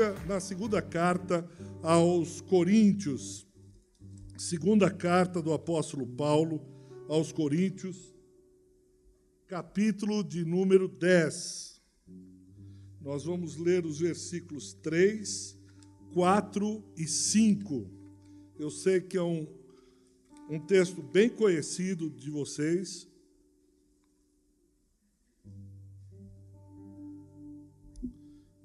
Bíblia na segunda carta aos Coríntios. Segunda carta do apóstolo Paulo aos Coríntios, capítulo de número 10. Nós vamos ler os versículos 3, 4 e 5. Eu sei que é um, um texto bem conhecido de vocês,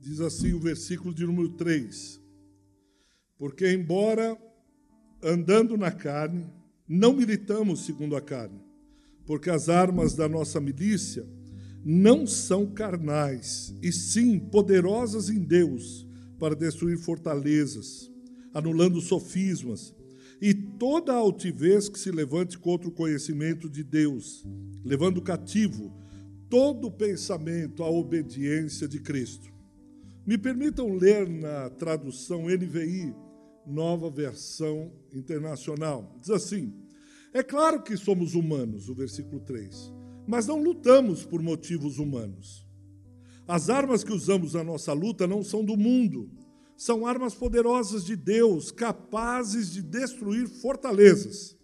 Diz assim o versículo de número 3: Porque, embora andando na carne, não militamos segundo a carne, porque as armas da nossa milícia não são carnais, e sim poderosas em Deus para destruir fortalezas, anulando sofismas e toda a altivez que se levante contra o conhecimento de Deus, levando cativo todo pensamento à obediência de Cristo. Me permitam ler na tradução NVI, nova versão internacional. Diz assim: É claro que somos humanos, o versículo 3, mas não lutamos por motivos humanos. As armas que usamos na nossa luta não são do mundo, são armas poderosas de Deus, capazes de destruir fortalezas.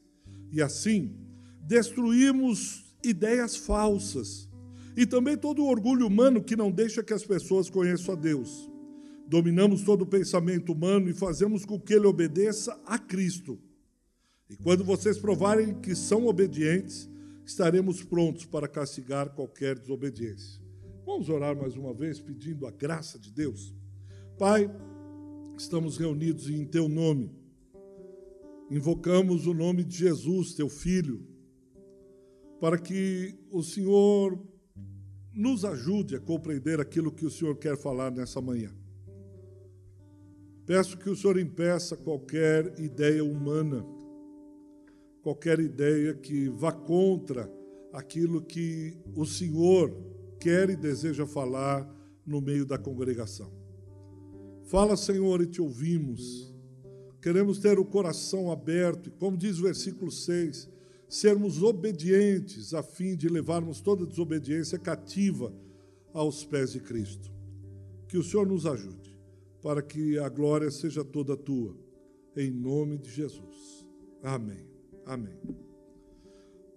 E assim, destruímos ideias falsas e também todo o orgulho humano que não deixa que as pessoas conheçam a Deus. Dominamos todo o pensamento humano e fazemos com que ele obedeça a Cristo. E quando vocês provarem que são obedientes, estaremos prontos para castigar qualquer desobediência. Vamos orar mais uma vez pedindo a graça de Deus. Pai, estamos reunidos em teu nome. Invocamos o nome de Jesus, teu filho, para que o Senhor nos ajude a compreender aquilo que o Senhor quer falar nessa manhã. Peço que o Senhor impeça qualquer ideia humana, qualquer ideia que vá contra aquilo que o Senhor quer e deseja falar no meio da congregação. Fala, Senhor, e te ouvimos. Queremos ter o coração aberto, e como diz o versículo 6, sermos obedientes a fim de levarmos toda desobediência cativa aos pés de Cristo. Que o Senhor nos ajude, para que a glória seja toda tua, em nome de Jesus. Amém. Amém.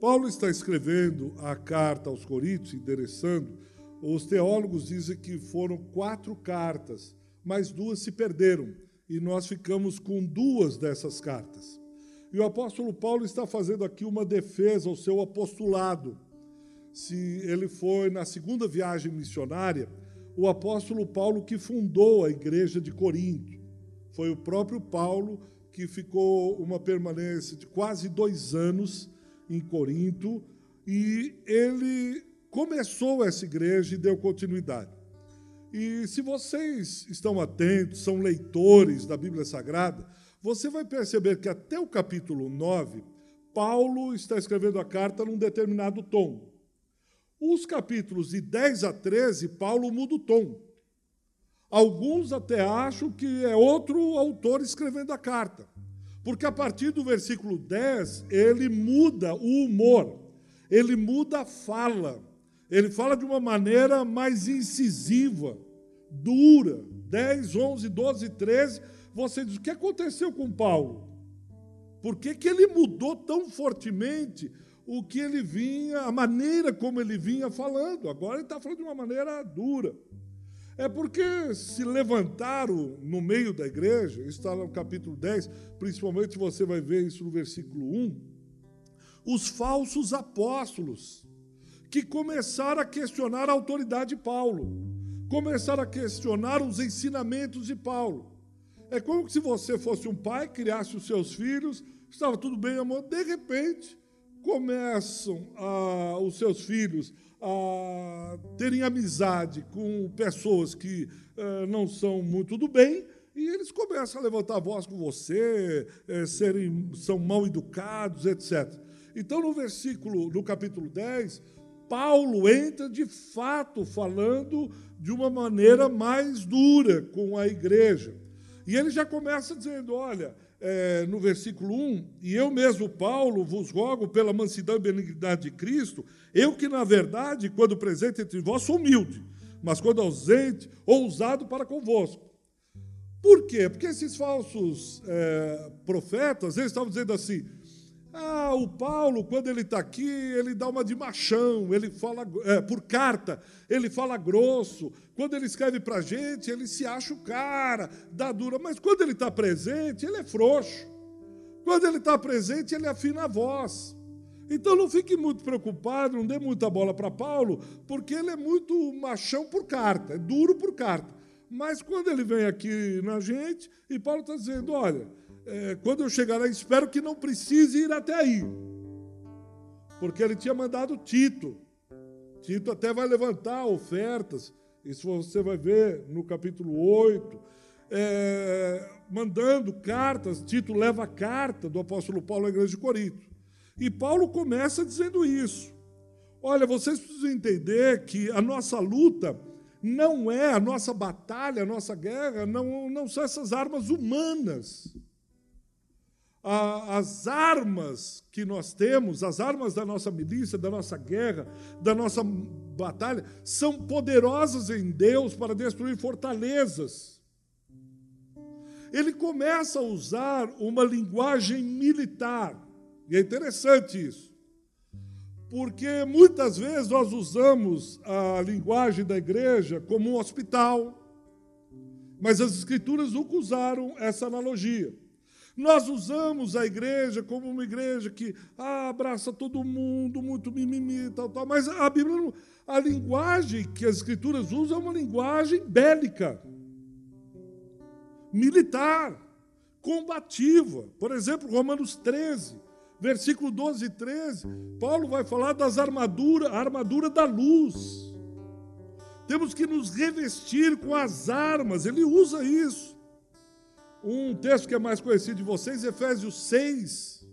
Paulo está escrevendo a carta aos Coríntios, endereçando. Os teólogos dizem que foram quatro cartas, mas duas se perderam, e nós ficamos com duas dessas cartas. E o apóstolo Paulo está fazendo aqui uma defesa ao seu apostolado. Se ele foi na segunda viagem missionária, o apóstolo Paulo que fundou a igreja de Corinto. Foi o próprio Paulo que ficou uma permanência de quase dois anos em Corinto e ele começou essa igreja e deu continuidade. E se vocês estão atentos, são leitores da Bíblia Sagrada, você vai perceber que até o capítulo 9, Paulo está escrevendo a carta num determinado tom. Os capítulos de 10 a 13, Paulo muda o tom. Alguns até acham que é outro autor escrevendo a carta. Porque a partir do versículo 10, ele muda o humor, ele muda a fala. Ele fala de uma maneira mais incisiva, dura. 10, 11, 12, 13 você diz: o que aconteceu com Paulo? Por que, que ele mudou tão fortemente o que ele vinha, a maneira como ele vinha falando? Agora ele está falando de uma maneira dura. É porque se levantaram no meio da igreja, está no capítulo 10, principalmente você vai ver isso no versículo 1, os falsos apóstolos, que começaram a questionar a autoridade de Paulo, começaram a questionar os ensinamentos de Paulo. É como se você fosse um pai, criasse os seus filhos, estava tudo bem, amor, de repente começam os seus filhos a terem amizade com pessoas que uh, não são muito do bem, e eles começam a levantar a voz com você, é, serem, são mal educados, etc. Então, no versículo, no capítulo 10, Paulo entra de fato falando de uma maneira mais dura com a igreja. E ele já começa dizendo: olha, é, no versículo 1, e eu mesmo, Paulo, vos rogo pela mansidão e benignidade de Cristo, eu que, na verdade, quando presente entre vós, sou humilde, mas quando ausente, ousado para convosco. Por quê? Porque esses falsos é, profetas, eles estavam dizendo assim, ah, o Paulo, quando ele está aqui, ele dá uma de machão, ele fala é, por carta, ele fala grosso. Quando ele escreve para a gente, ele se acha o cara, dá dura. Mas quando ele está presente, ele é frouxo. Quando ele está presente, ele afina a voz. Então não fique muito preocupado, não dê muita bola para Paulo, porque ele é muito machão por carta, é duro por carta. Mas quando ele vem aqui na gente, e Paulo está dizendo: olha é, quando eu chegar lá, espero que não precise ir até aí. Porque ele tinha mandado Tito. Tito até vai levantar ofertas. Isso você vai ver no capítulo 8. É, mandando cartas. Tito leva a carta do apóstolo Paulo à igreja de Corinto. E Paulo começa dizendo isso. Olha, vocês precisam entender que a nossa luta não é a nossa batalha, a nossa guerra, não, não são essas armas humanas as armas que nós temos, as armas da nossa milícia, da nossa guerra, da nossa batalha, são poderosas em Deus para destruir fortalezas. Ele começa a usar uma linguagem militar, e é interessante isso, porque muitas vezes nós usamos a linguagem da igreja como um hospital, mas as Escrituras nunca usaram essa analogia. Nós usamos a igreja como uma igreja que ah, abraça todo mundo, muito mimimi, tal, tal. Mas a Bíblia, a linguagem que as Escrituras usam é uma linguagem bélica, militar, combativa. Por exemplo, Romanos 13, versículo 12 e 13, Paulo vai falar das armaduras, a armadura da luz. Temos que nos revestir com as armas, ele usa isso. Um texto que é mais conhecido de vocês, Efésios 6,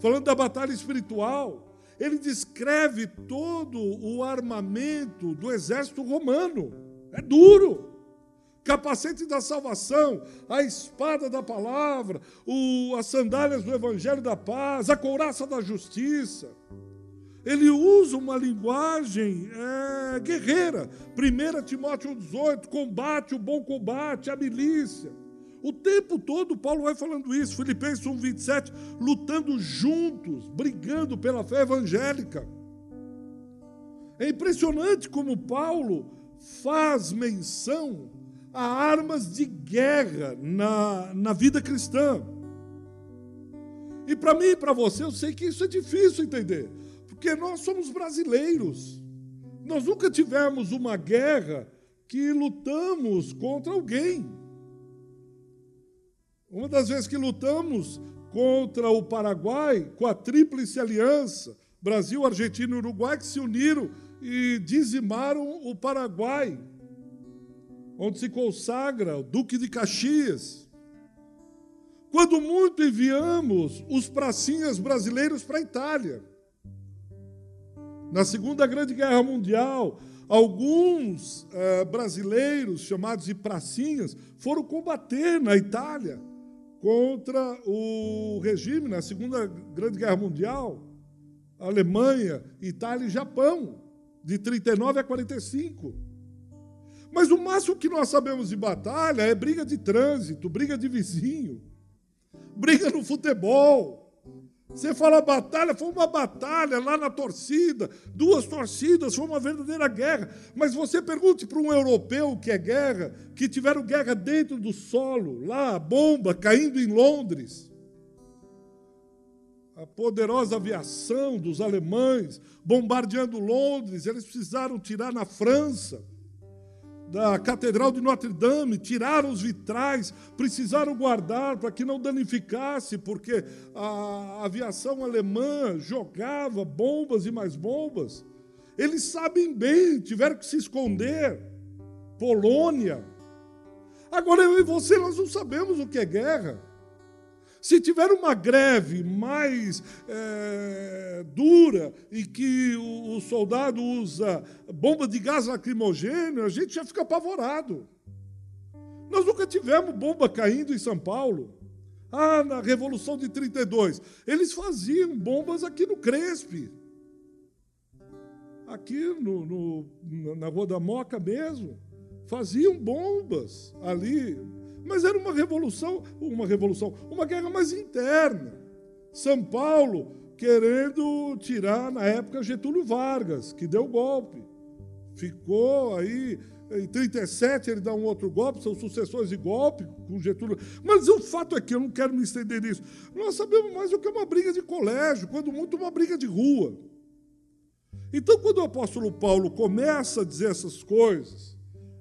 falando da batalha espiritual. Ele descreve todo o armamento do exército romano. É duro. Capacete da salvação, a espada da palavra, o, as sandálias do evangelho da paz, a couraça da justiça. Ele usa uma linguagem é, guerreira. 1 Timóteo 18, combate o bom combate, a milícia. O tempo todo Paulo vai falando isso, Filipenses 1, 27, lutando juntos, brigando pela fé evangélica. É impressionante como Paulo faz menção a armas de guerra na, na vida cristã. E para mim e para você, eu sei que isso é difícil entender, porque nós somos brasileiros. Nós nunca tivemos uma guerra que lutamos contra alguém. Uma das vezes que lutamos contra o Paraguai, com a Tríplice Aliança, Brasil, Argentina e Uruguai, que se uniram e dizimaram o Paraguai, onde se consagra o Duque de Caxias. Quando muito enviamos os pracinhas brasileiros para a Itália. Na Segunda Grande Guerra Mundial, alguns eh, brasileiros, chamados de pracinhas, foram combater na Itália contra o regime na Segunda Grande Guerra Mundial, Alemanha, Itália e Japão, de 39 a 45. Mas o máximo que nós sabemos de batalha é briga de trânsito, briga de vizinho, briga no futebol, você fala batalha, foi uma batalha lá na torcida, duas torcidas, foi uma verdadeira guerra. Mas você pergunte para um europeu que é guerra, que tiveram guerra dentro do solo, lá, a bomba caindo em Londres. A poderosa aviação dos alemães bombardeando Londres, eles precisaram tirar na França da Catedral de Notre Dame, tiraram os vitrais, precisaram guardar para que não danificasse, porque a aviação alemã jogava bombas e mais bombas. Eles sabem bem, tiveram que se esconder. Polônia. Agora eu e você, nós não sabemos o que é guerra. Se tiver uma greve mais é, dura e que o, o, soldado usa bomba de gás lacrimogêneo, a gente já fica apavorado. Nós nunca tivemos bomba caindo em São Paulo. Ah, na Revolução de 32. Eles faziam bombas aqui no Crespe. aqui no, no, na Rua da Moca mesmo, faziam bombas ali, mas era uma revolução, uma revolução, uma guerra mais interna. São Paulo querendo tirar, na época, Getúlio Vargas, que deu golpe. Ficou aí em 37 ele dá um outro golpe, são sucessões de golpe com Getúlio. Mas o fato é que eu não quero me estender nisso. Nós sabemos mais o que uma briga de colégio, quando muito uma briga de rua. Então, quando o apóstolo Paulo começa a dizer essas coisas,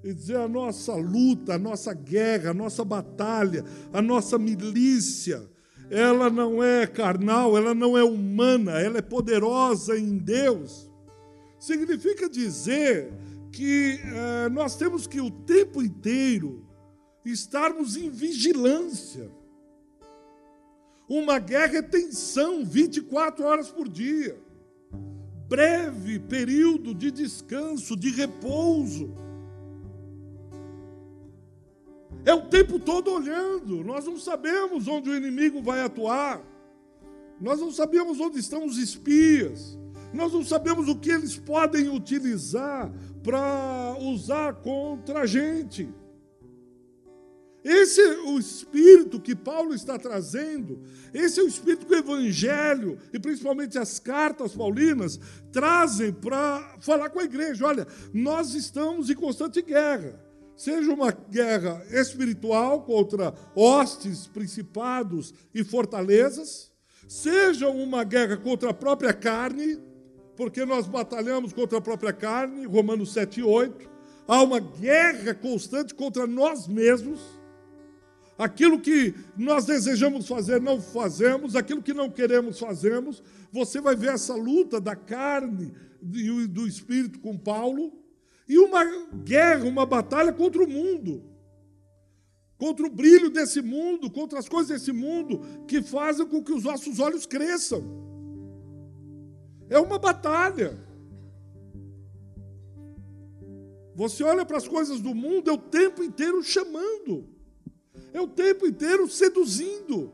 e dizer a nossa luta, a nossa guerra, a nossa batalha, a nossa milícia, ela não é carnal, ela não é humana, ela é poderosa em Deus. Significa dizer que eh, nós temos que o tempo inteiro estarmos em vigilância. Uma guerra é tensão 24 horas por dia. Breve período de descanso, de repouso. É o tempo todo olhando. Nós não sabemos onde o inimigo vai atuar. Nós não sabemos onde estão os espias. Nós não sabemos o que eles podem utilizar para usar contra a gente. Esse é o espírito que Paulo está trazendo, esse é o espírito que o Evangelho, e principalmente as cartas paulinas, trazem para falar com a igreja: olha, nós estamos em constante guerra seja uma guerra espiritual contra hostes, principados e fortalezas, seja uma guerra contra a própria carne, porque nós batalhamos contra a própria carne, Romanos 7 e 8. Há uma guerra constante contra nós mesmos. Aquilo que nós desejamos fazer, não fazemos, aquilo que não queremos, fazemos. Você vai ver essa luta da carne e do espírito com Paulo e uma guerra, uma batalha contra o mundo, contra o brilho desse mundo, contra as coisas desse mundo que fazem com que os nossos olhos cresçam. É uma batalha. Você olha para as coisas do mundo, é o tempo inteiro chamando, é o tempo inteiro seduzindo.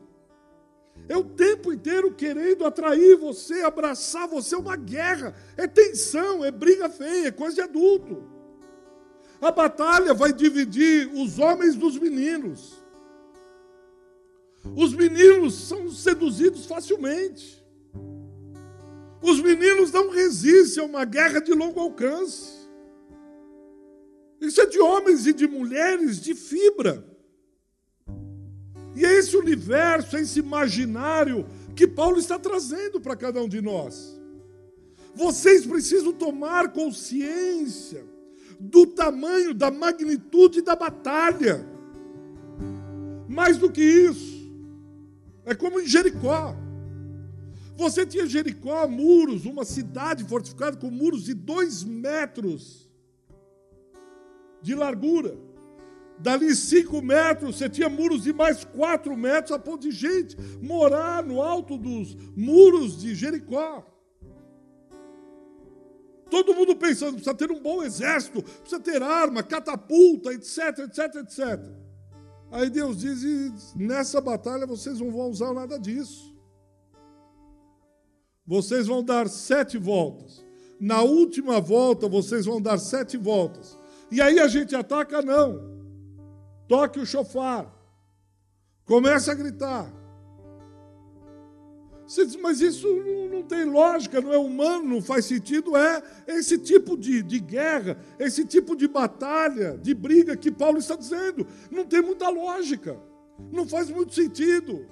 É o tempo inteiro querendo atrair você, abraçar você, é uma guerra, é tensão, é briga feia, é coisa de adulto. A batalha vai dividir os homens dos meninos. Os meninos são seduzidos facilmente. Os meninos não resistem a uma guerra de longo alcance. Isso é de homens e de mulheres de fibra. E é esse universo, é esse imaginário que Paulo está trazendo para cada um de nós. Vocês precisam tomar consciência do tamanho, da magnitude da batalha. Mais do que isso, é como em Jericó. Você tinha Jericó, muros, uma cidade fortificada com muros de dois metros de largura. Dali cinco metros, você tinha muros de mais quatro metros, a ponto de gente morar no alto dos muros de Jericó. Todo mundo pensando, precisa ter um bom exército, precisa ter arma, catapulta, etc, etc, etc. Aí Deus diz: nessa batalha vocês não vão usar nada disso. Vocês vão dar sete voltas. Na última volta, vocês vão dar sete voltas. E aí a gente ataca? Não toque o chofar, comece a gritar. Você diz, mas isso não, tem lógica, não é humano, não faz sentido. É esse tipo de, de guerra, esse tipo de batalha, de briga que Paulo está dizendo. Não tem muita lógica, não faz muito sentido.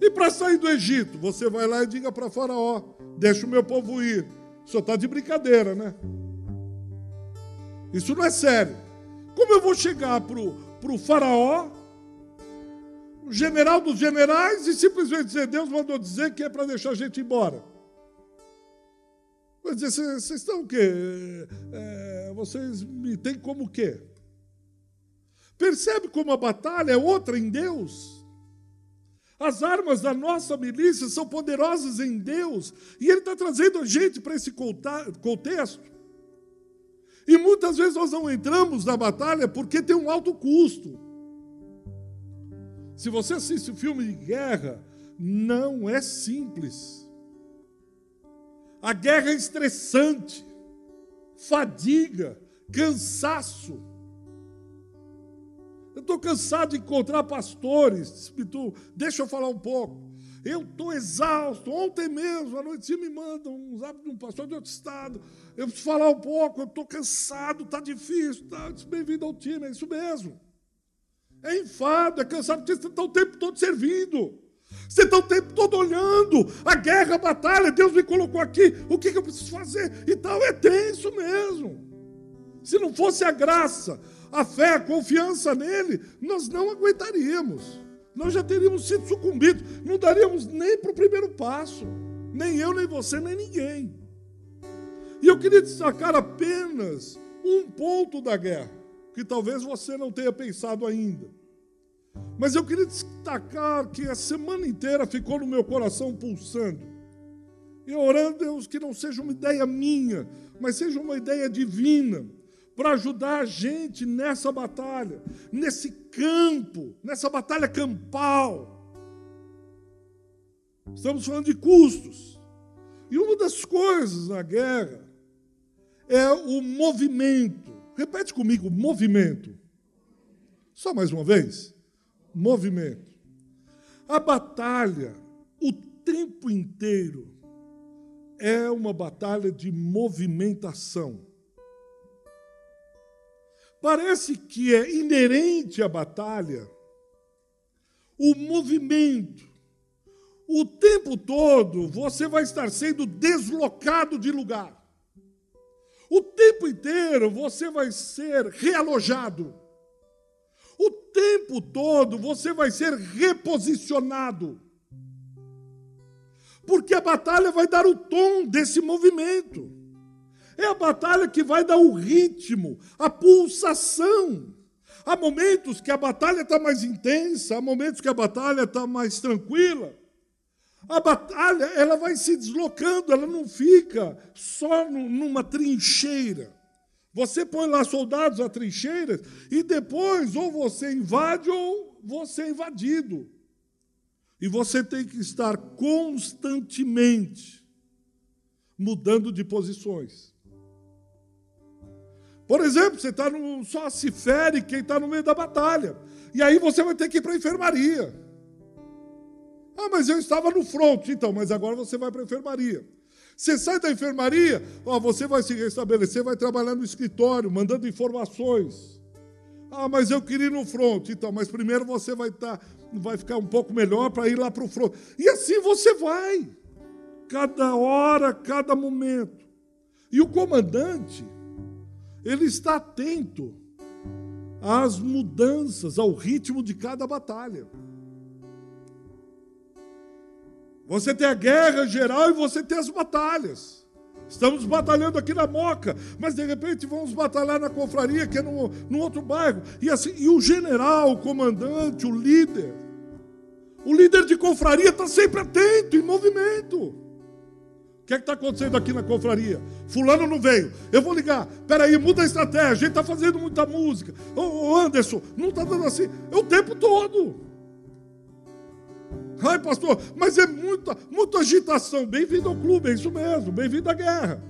E para sair do Egito, você vai lá e diga para Faraó: deixa o meu povo ir. Senhor está de brincadeira, né? Isso não é sério. Como eu vou chegar para o faraó, o general dos generais, e simplesmente dizer, Deus mandou dizer que é para deixar a gente embora? Vai dizer, vocês estão o quê? É, vocês me têm como o quê? Percebe como a batalha é outra em Deus? As armas da nossa milícia são poderosas em Deus, e Ele está trazendo a gente para esse contexto. E muitas vezes nós não entramos na batalha porque tem um alto custo. Se você assiste um filme de guerra, não é simples. A guerra é estressante, fadiga, cansaço. Eu estou cansado de encontrar pastores. Deixa eu falar um pouco. Eu estou exausto. Ontem mesmo, à noite, me manda um zap de um pastor de outro estado. Eu preciso falar um pouco, eu estou cansado, está difícil. Tá, Bem-vindo ao time, é isso mesmo. É enfado, é cansado, porque você está o tempo todo servindo. Você está o tempo todo olhando a guerra, a batalha. Deus me colocou aqui. O que, que eu preciso fazer? E tal, é tenso mesmo. Se não fosse a graça, a fé, a confiança nele, nós não aguentaríamos. Nós já teríamos sido sucumbidos. Não daríamos nem para o primeiro passo. Nem eu, nem você, nem ninguém. E eu queria destacar apenas um ponto da guerra, que talvez você não tenha pensado ainda. Mas eu queria destacar que a semana inteira ficou no meu coração pulsando. E orando, Deus, que não seja uma ideia minha, mas seja uma ideia divina, para ajudar a gente nessa batalha, nesse campo, nessa batalha campal. Estamos falando de custos. E uma das coisas na guerra é o movimento. Repete comigo: movimento. Só mais uma vez movimento. A batalha, o tempo inteiro, é uma batalha de movimentação. Parece que é inerente à batalha o movimento. O tempo todo você vai estar sendo deslocado de lugar. O tempo inteiro você vai ser realojado o tempo todo você vai ser reposicionado. Porque a batalha vai dar o tom desse movimento. É a batalha que vai dar o ritmo, a pulsação. Há momentos que a batalha está mais intensa, há momentos que a batalha está mais tranquila. A batalha ela vai se deslocando, ela não fica só numa trincheira. Você põe lá soldados a trincheiras e depois ou você invade ou você é invadido. E você tem que estar constantemente mudando de posições. Por exemplo, você está no, só se fere quem está no meio da batalha. E aí você vai ter que ir para a enfermaria. Ah, mas eu estava no front, então, mas agora você vai para a enfermaria. Você sai da enfermaria, ó, você vai se restabelecer, vai trabalhar no escritório, mandando informações. Ah, mas eu queria ir no front. Então, mas primeiro você vai, tá, vai ficar um pouco melhor para ir lá para o front. E assim você vai. Cada hora, cada momento. E o comandante, ele está atento às mudanças, ao ritmo de cada batalha. Você tem a guerra geral e você tem as batalhas. Estamos batalhando aqui na Moca, mas de repente vamos batalhar na confraria, que é num, num outro bairro. E, assim, e o general, o comandante, o líder, o líder de confraria está sempre atento, em movimento. O que é está acontecendo aqui na confraria? Fulano não veio. Eu vou ligar. Peraí, muda a estratégia. A gente está fazendo muita música. Ô, Anderson, não está dando assim. É o tempo todo. Ai, pastor, mas é muita, muita agitação. Bem-vindo ao clube, é isso mesmo. Bem-vindo à guerra.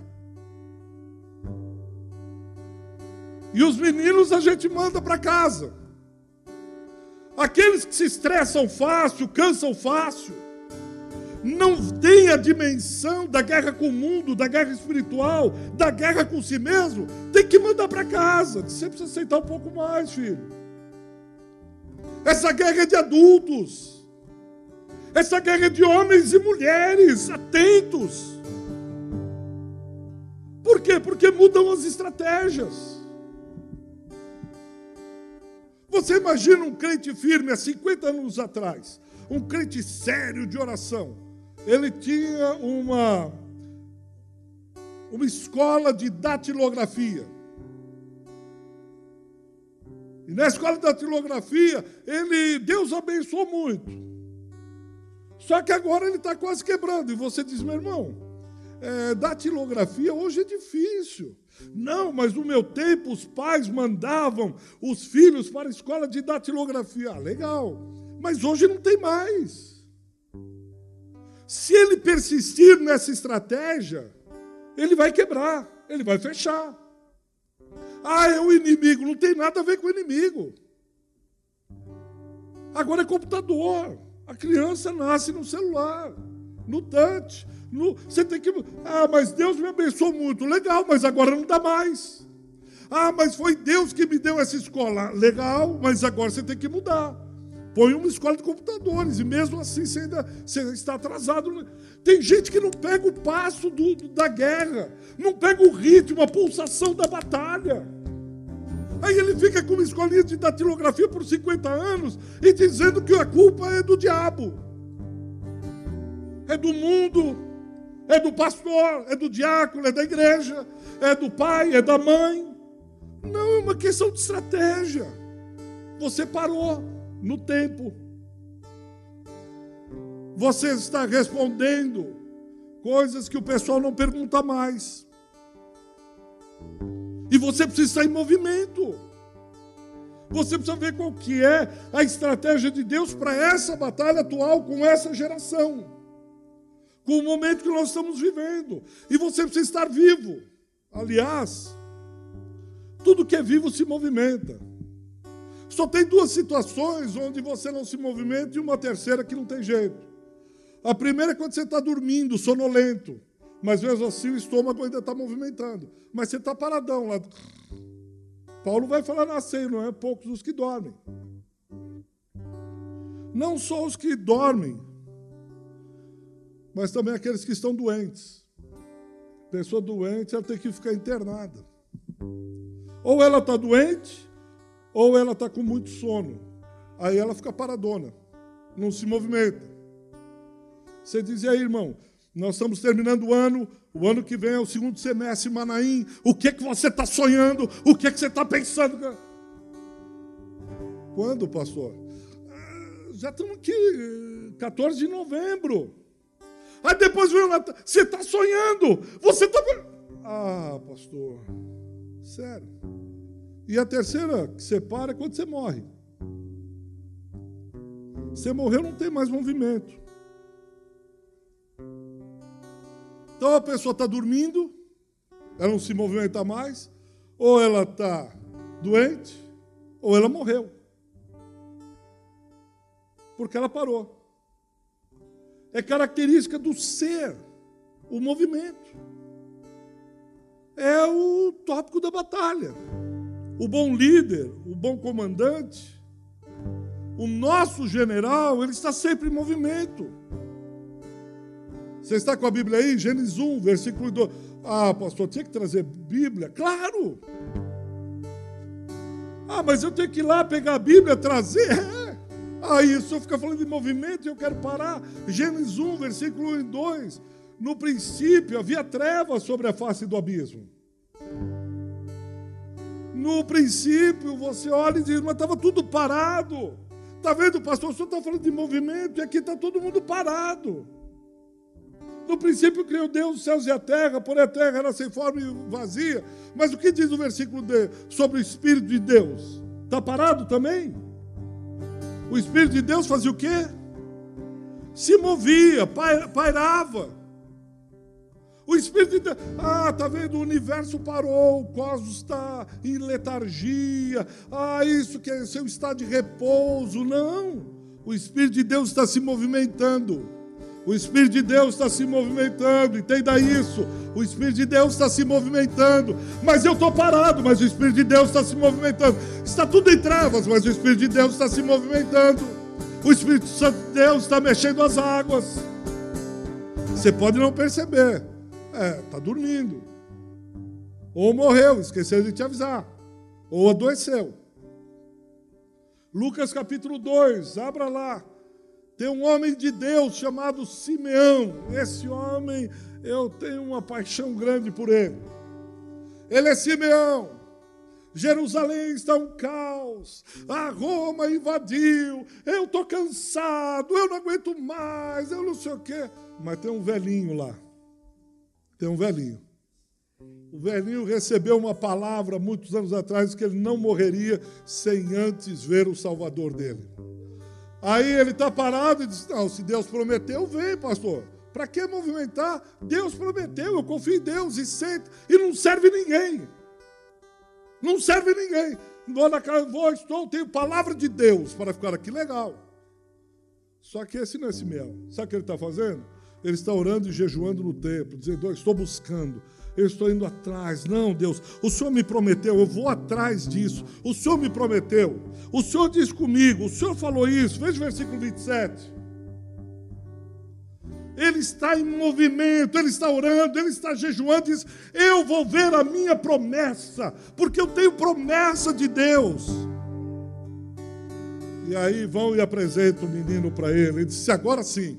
E os meninos a gente manda para casa. Aqueles que se estressam fácil, cansam fácil, não têm a dimensão da guerra com o mundo, da guerra espiritual, da guerra com si mesmo, tem que mandar para casa. Você precisa aceitar um pouco mais, filho. Essa guerra é de adultos. Essa guerra é de homens e mulheres atentos. Por quê? Porque mudam as estratégias. Você imagina um crente firme há 50 anos atrás, um crente sério de oração. Ele tinha uma uma escola de datilografia. E na escola de datilografia, ele Deus abençoou muito. Só que agora ele está quase quebrando. E você diz, meu irmão, é, datilografia hoje é difícil. Não, mas no meu tempo os pais mandavam os filhos para a escola de datilografia. Ah, legal. Mas hoje não tem mais. Se ele persistir nessa estratégia, ele vai quebrar, ele vai fechar. Ah, é o inimigo, não tem nada a ver com o inimigo. Agora é computador. A criança nasce no celular, no touch. No, você tem que. Ah, mas Deus me abençoou muito. Legal, mas agora não dá mais. Ah, mas foi Deus que me deu essa escola. Legal, mas agora você tem que mudar. Põe uma escola de computadores, e mesmo assim você ainda você está atrasado. Tem gente que não pega o passo do, da guerra, não pega o ritmo, a pulsação da batalha. Aí ele fica com uma escolinha de datilografia por 50 anos e dizendo que a culpa é do diabo, é do mundo, é do pastor, é do diácono, é da igreja, é do pai, é da mãe. Não, é uma questão de estratégia. Você parou no tempo. Você está respondendo coisas que o pessoal não pergunta mais. E você precisa estar em movimento. Você precisa ver qual que é a estratégia de Deus para essa batalha atual com essa geração. Com o momento que nós estamos vivendo. E você precisa estar vivo. Aliás, tudo que é vivo se movimenta. Só tem duas situações onde você não se movimenta e uma terceira que não tem jeito. A primeira é quando você está dormindo, sonolento, mas mesmo assim o estômago ainda está movimentando. Mas você está paradão lá. Paulo vai falar na ceia, não é poucos os que dormem. Não só os que dormem, mas também aqueles que estão doentes. Pessoa doente, ela tem que ficar internada. Ou ela está doente, ou ela está com muito sono. Aí ela fica paradona, não se movimenta. Você diz, e aí, irmão, nós estamos terminando o ano, o ano que vem é o segundo semestre Manaim. O que é que você está sonhando? O que é que você está pensando? Quando, pastor? Ah, já estamos aqui, 14 de novembro. Aí depois vem o Natal. Você está sonhando? Você está. Ah, pastor, sério. E a terceira que separa é quando você morre. Você morreu, não tem mais movimento. Então a pessoa está dormindo, ela não se movimenta mais, ou ela está doente, ou ela morreu. Porque ela parou. É característica do ser, o movimento. É o tópico da batalha. O bom líder, o bom comandante, o nosso general, ele está sempre em movimento. Você está com a Bíblia aí? Gênesis 1, versículo 2. Ah, pastor, tinha que trazer Bíblia? Claro! Ah, mas eu tenho que ir lá pegar a Bíblia, trazer? É. Aí o senhor fica falando de movimento e eu quero parar. Gênesis 1, versículo 1 e 2. No princípio havia trevas sobre a face do abismo. No princípio, você olha e diz, mas estava tudo parado. Está vendo, pastor? O senhor está falando de movimento e aqui está todo mundo parado. No princípio criou Deus os céus e a terra, porém a terra era sem forma e vazia. Mas o que diz o versículo de, sobre o Espírito de Deus? Está parado também? O Espírito de Deus fazia o quê? Se movia, pairava. O Espírito de Deus, ah, tá vendo? O universo parou, o cosmos está em letargia. Ah, isso que é seu estado de repouso. Não. O Espírito de Deus está se movimentando. O Espírito de Deus está se movimentando, entenda isso. O Espírito de Deus está se movimentando, mas eu estou parado, mas o Espírito de Deus está se movimentando. Está tudo em trevas, mas o Espírito de Deus está se movimentando. O Espírito Santo de Deus está mexendo as águas. Você pode não perceber, é, está dormindo. Ou morreu, esqueceu de te avisar. Ou adoeceu. Lucas capítulo 2, abra lá. Tem um homem de Deus chamado Simeão. Esse homem, eu tenho uma paixão grande por ele. Ele é Simeão. Jerusalém está um caos. A Roma invadiu. Eu estou cansado. Eu não aguento mais. Eu não sei o quê. Mas tem um velhinho lá. Tem um velhinho. O velhinho recebeu uma palavra muitos anos atrás que ele não morreria sem antes ver o Salvador dele. Aí ele está parado e diz: Não, se Deus prometeu, vem, pastor. Para que movimentar? Deus prometeu, eu confio em Deus e senta. E não serve ninguém. Não serve ninguém. Vou na casa, vou, estou, tenho palavra de Deus para ficar aqui. Legal. Só que esse não é Simeão. Sabe o que ele está fazendo? Ele está orando e jejuando no templo, dizendo: Estou buscando, eu estou indo atrás. Não, Deus, o Senhor me prometeu, eu vou atrás disso. O Senhor me prometeu. O Senhor disse comigo, o Senhor falou isso. Veja o versículo 27. Ele está em movimento, ele está orando, ele está jejuando, diz: Eu vou ver a minha promessa, porque eu tenho promessa de Deus. E aí vão e apresentam o menino para ele. Ele disse: Agora sim,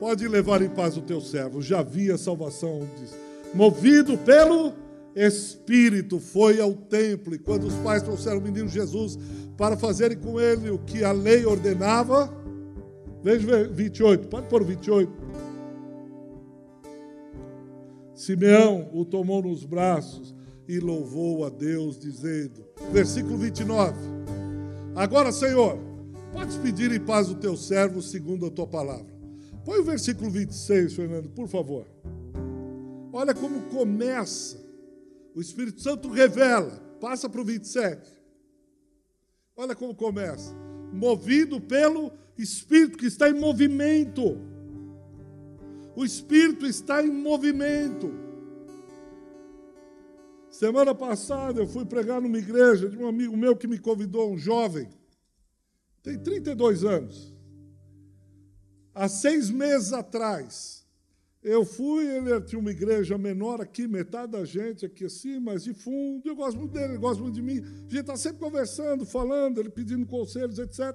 pode levar em paz o teu servo. Já vi a salvação. Diz, Movido pelo Espírito, foi ao templo. E quando os pais trouxeram o menino Jesus para fazerem com ele o que a lei ordenava, Veja 28, pode pôr 28. Simeão o tomou nos braços e louvou a Deus, dizendo, versículo 29. Agora, Senhor, podes pedir em paz o teu servo segundo a tua palavra. Põe o versículo 26, Fernando, por favor. Olha como começa. O Espírito Santo revela. Passa para o 27. Olha como começa. Movido pelo espírito que está em movimento. O espírito está em movimento. Semana passada eu fui pregar numa igreja de um amigo meu que me convidou, um jovem, tem 32 anos. Há seis meses atrás, eu fui, ele tinha uma igreja menor aqui, metade da gente aqui assim, mas de fundo. Eu gosto muito dele, ele gosta muito de mim. A gente está sempre conversando, falando, ele pedindo conselhos, etc.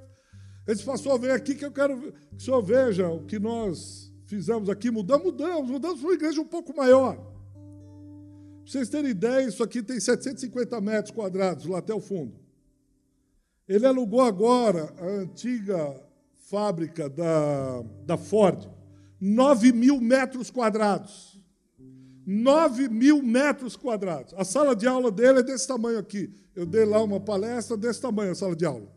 Ele disse, pastor, vem aqui que eu quero que o senhor veja o que nós fizemos aqui. Mudamos, mudamos, mudamos para uma igreja um pouco maior. Para vocês terem ideia, isso aqui tem 750 metros quadrados lá até o fundo. Ele alugou agora a antiga fábrica da, da Ford, 9 mil metros quadrados. 9 mil metros quadrados. A sala de aula dele é desse tamanho aqui. Eu dei lá uma palestra desse tamanho, a sala de aula.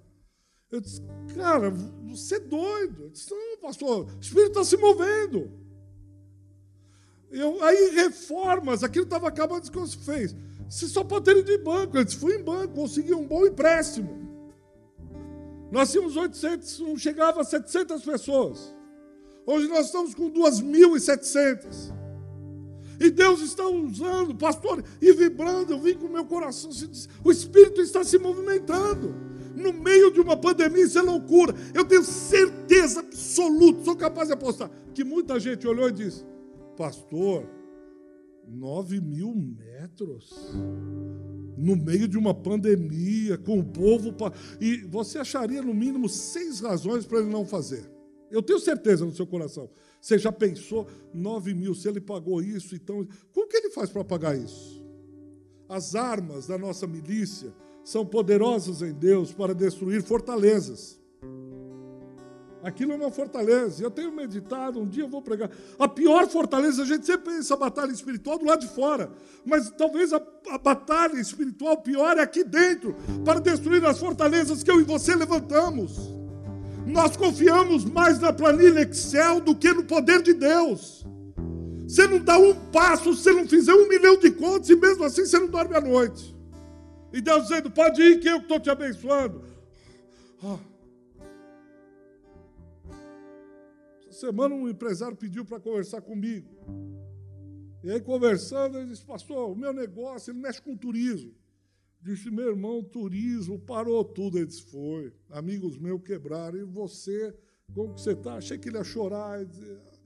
Eu disse, cara, você é doido. Eu disse, não, pastor, o Espírito está se movendo. Eu, aí, reformas, aquilo estava acabando de que você fez. Você só pode ter ido em banco. Eu disse, fui em banco, consegui um bom empréstimo. Nós tínhamos 800, não chegava a 700 pessoas. Hoje nós estamos com 2.700. E Deus está usando, pastor, e vibrando. Eu vim com o meu coração. O Espírito está se movimentando no meio de uma pandemia, isso é loucura. Eu tenho certeza absoluta, sou capaz de apostar, que muita gente olhou e disse: Pastor, 9 mil metros no meio de uma pandemia, com o povo. E você acharia no mínimo seis razões para ele não fazer. Eu tenho certeza no seu coração. Você já pensou 9 mil, se ele pagou isso, então. Como que ele faz para pagar isso? As armas da nossa milícia são poderosos em Deus para destruir fortalezas. Aquilo é uma fortaleza. Eu tenho meditado, um dia eu vou pregar. A pior fortaleza, a gente sempre pensa a batalha espiritual do lado de fora. Mas talvez a, a batalha espiritual pior é aqui dentro, para destruir as fortalezas que eu e você levantamos. Nós confiamos mais na planilha Excel do que no poder de Deus. Você não dá um passo se não fizer um milhão de contas e mesmo assim você não dorme à noite. E Deus dizendo: pode ir, que eu estou te abençoando. Oh. Semana um empresário pediu para conversar comigo. E aí, conversando, ele disse: Pastor, o meu negócio, ele mexe com turismo. Disse: Meu irmão, turismo parou tudo. Ele disse: Foi. Amigos meus quebraram. E você, como que você está? Achei que ele ia chorar. Ele disse,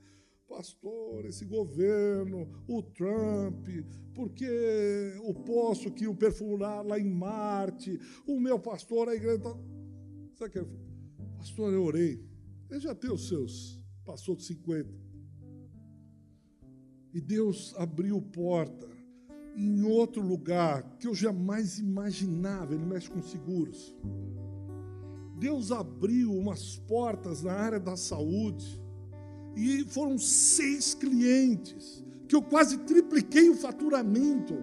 pastor, esse governo, o Trump, porque o poço que o perfurar lá em Marte, o meu pastor, a igreja. Tá... Sabe o que? Pastor, eu orei. Ele já tem os seus, passou de 50. E Deus abriu porta em outro lugar que eu jamais imaginava. Ele mexe com seguros. Deus abriu umas portas na área da saúde e foram seis clientes, que eu quase tripliquei o faturamento.